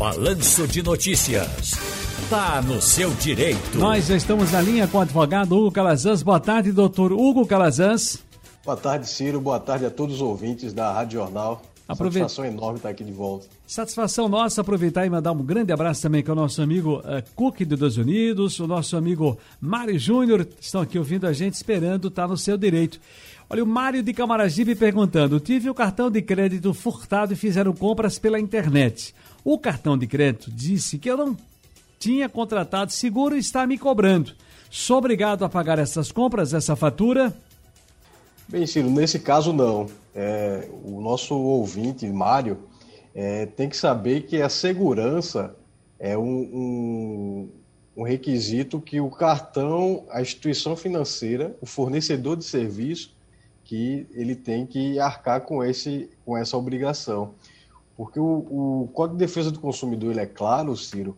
Balanço de Notícias. Tá no seu direito. Nós já estamos na linha com o advogado Hugo Calazans. Boa tarde, doutor Hugo Calazans. Boa tarde, Ciro. Boa tarde a todos os ouvintes da Rádio Jornal. Aproveita... Satisfação enorme estar aqui de volta. Satisfação nossa aproveitar e mandar um grande abraço também com o nosso amigo uh, Cook dos Estados Unidos, o nosso amigo Mário Júnior, estão aqui ouvindo a gente, esperando estar tá no seu direito. Olha, o Mário de Camaragibe perguntando: tive o cartão de crédito furtado e fizeram compras pela internet. O cartão de crédito disse que eu não tinha contratado seguro e está me cobrando. Sou obrigado a pagar essas compras, essa fatura? Bem, Ciro, nesse caso não. É, o nosso ouvinte, Mário, é, tem que saber que a segurança é um, um, um requisito que o cartão, a instituição financeira, o fornecedor de serviço, que ele tem que arcar com, esse, com essa obrigação. Porque o, o Código de Defesa do Consumidor ele é claro, Ciro,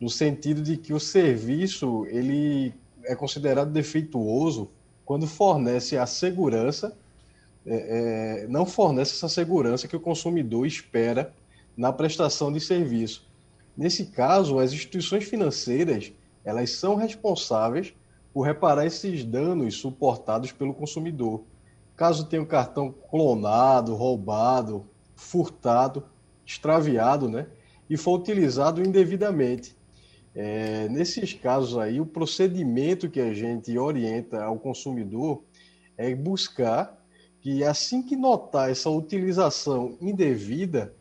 no sentido de que o serviço ele é considerado defeituoso quando fornece a segurança, é, é, não fornece essa segurança que o consumidor espera na prestação de serviço. Nesse caso, as instituições financeiras elas são responsáveis por reparar esses danos suportados pelo consumidor. Caso tenha o cartão clonado, roubado, furtado, extraviado, né? E for utilizado indevidamente. É, nesses casos aí, o procedimento que a gente orienta ao consumidor é buscar que assim que notar essa utilização indevida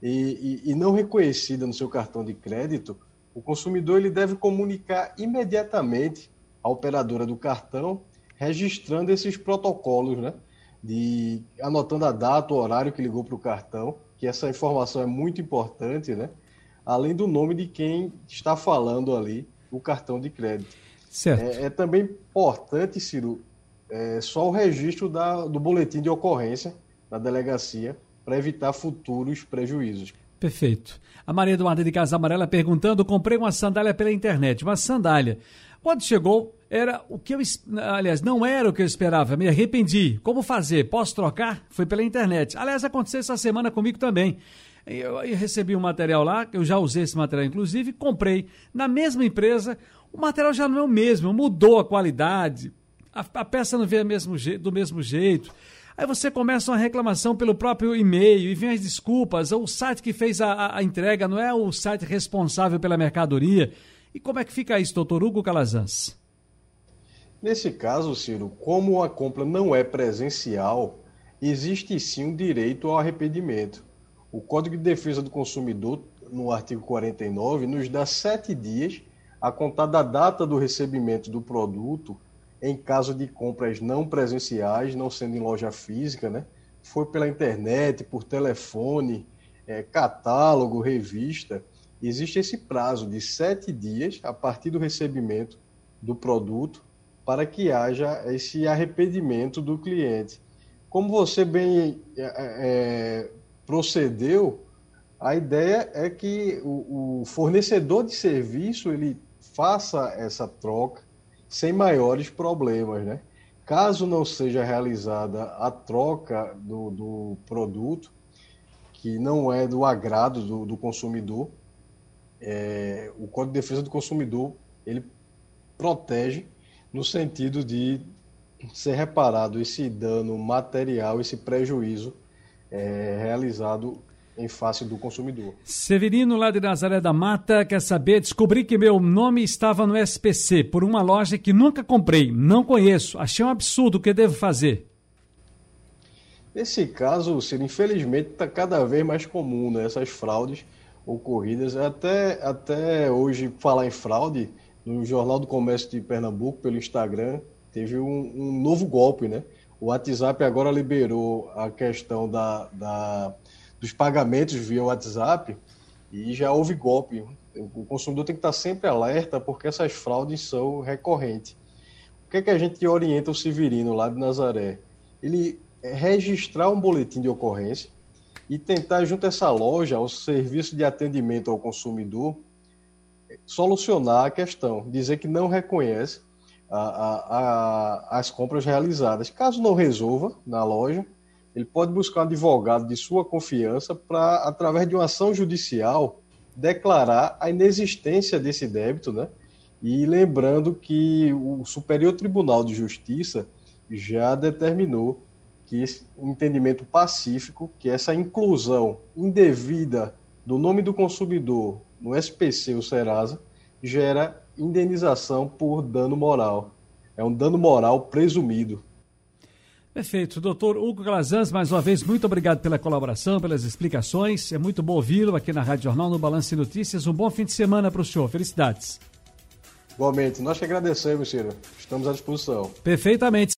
e, e, e não reconhecida no seu cartão de crédito, o consumidor ele deve comunicar imediatamente à operadora do cartão registrando esses protocolos, né? De anotando a data, o horário que ligou para o cartão, que essa informação é muito importante, né? Além do nome de quem está falando ali o cartão de crédito. Certo. É, é também importante, Ciro, é, só o registro da, do boletim de ocorrência da delegacia para evitar futuros prejuízos. Perfeito. A Maria Eduarda de Casa Amarela perguntando: comprei uma sandália pela internet, uma sandália. Quando chegou, era o que eu. Aliás, não era o que eu esperava, me arrependi. Como fazer? Posso trocar? Foi pela internet. Aliás, aconteceu essa semana comigo também. Eu, eu recebi um material lá, eu já usei esse material, inclusive, comprei na mesma empresa. O material já não é o mesmo, mudou a qualidade, a, a peça não veio do mesmo jeito. Aí você começa uma reclamação pelo próprio e-mail e vem as desculpas. O site que fez a, a entrega não é o site responsável pela mercadoria. E como é que fica isso, doutor Hugo Calazans? Nesse caso, Ciro, como a compra não é presencial, existe sim um direito ao arrependimento. O Código de Defesa do Consumidor, no artigo 49, nos dá sete dias a contar da data do recebimento do produto, em caso de compras não presenciais, não sendo em loja física, né? Foi pela internet, por telefone, é, catálogo, revista existe esse prazo de sete dias a partir do recebimento do produto para que haja esse arrependimento do cliente. Como você bem é, é, procedeu, a ideia é que o, o, fornecedor de serviço ele faça essa troca sem maiores problemas, né? Caso não seja realizada a troca do, do produto, que não é do agrado do, do consumidor, é, o Código de Defesa do Consumidor ele protege no sentido de ser reparado esse dano material, esse prejuízo é, realizado em face do consumidor. Severino, lá de Nazaré da Mata, quer saber, descobri que meu nome estava no SPC por uma loja que nunca comprei, não conheço, achei um absurdo, o que devo fazer? Nesse caso, Ciro, infelizmente está cada vez mais comum né, essas fraudes ocorridas. Até, até hoje, falar em fraude, no Jornal do Comércio de Pernambuco, pelo Instagram, teve um, um novo golpe, né? O WhatsApp agora liberou a questão da, da, dos pagamentos via WhatsApp e já houve golpe. O consumidor tem que estar sempre alerta porque essas fraudes são recorrentes. O que é que a gente orienta o Severino lá de Nazaré? Ele registrar um boletim de ocorrência e tentar, junto a essa loja, ao serviço de atendimento ao consumidor, solucionar a questão, dizer que não reconhece a, a, a, as compras realizadas. Caso não resolva na loja, ele pode buscar um advogado de sua confiança para, através de uma ação judicial, declarar a inexistência desse débito, né? E lembrando que o Superior Tribunal de Justiça já determinou que um entendimento pacífico, que essa inclusão indevida do nome do consumidor no SPC ou Serasa gera indenização por dano moral. É um dano moral presumido. Perfeito. Doutor Hugo Glazans, mais uma vez, muito obrigado pela colaboração, pelas explicações. É muito bom ouvi-lo aqui na Rádio Jornal, no Balanço de Notícias. Um bom fim de semana para o senhor. Felicidades. Igualmente. Nós que agradecemos, Ciro. Estamos à disposição. Perfeitamente.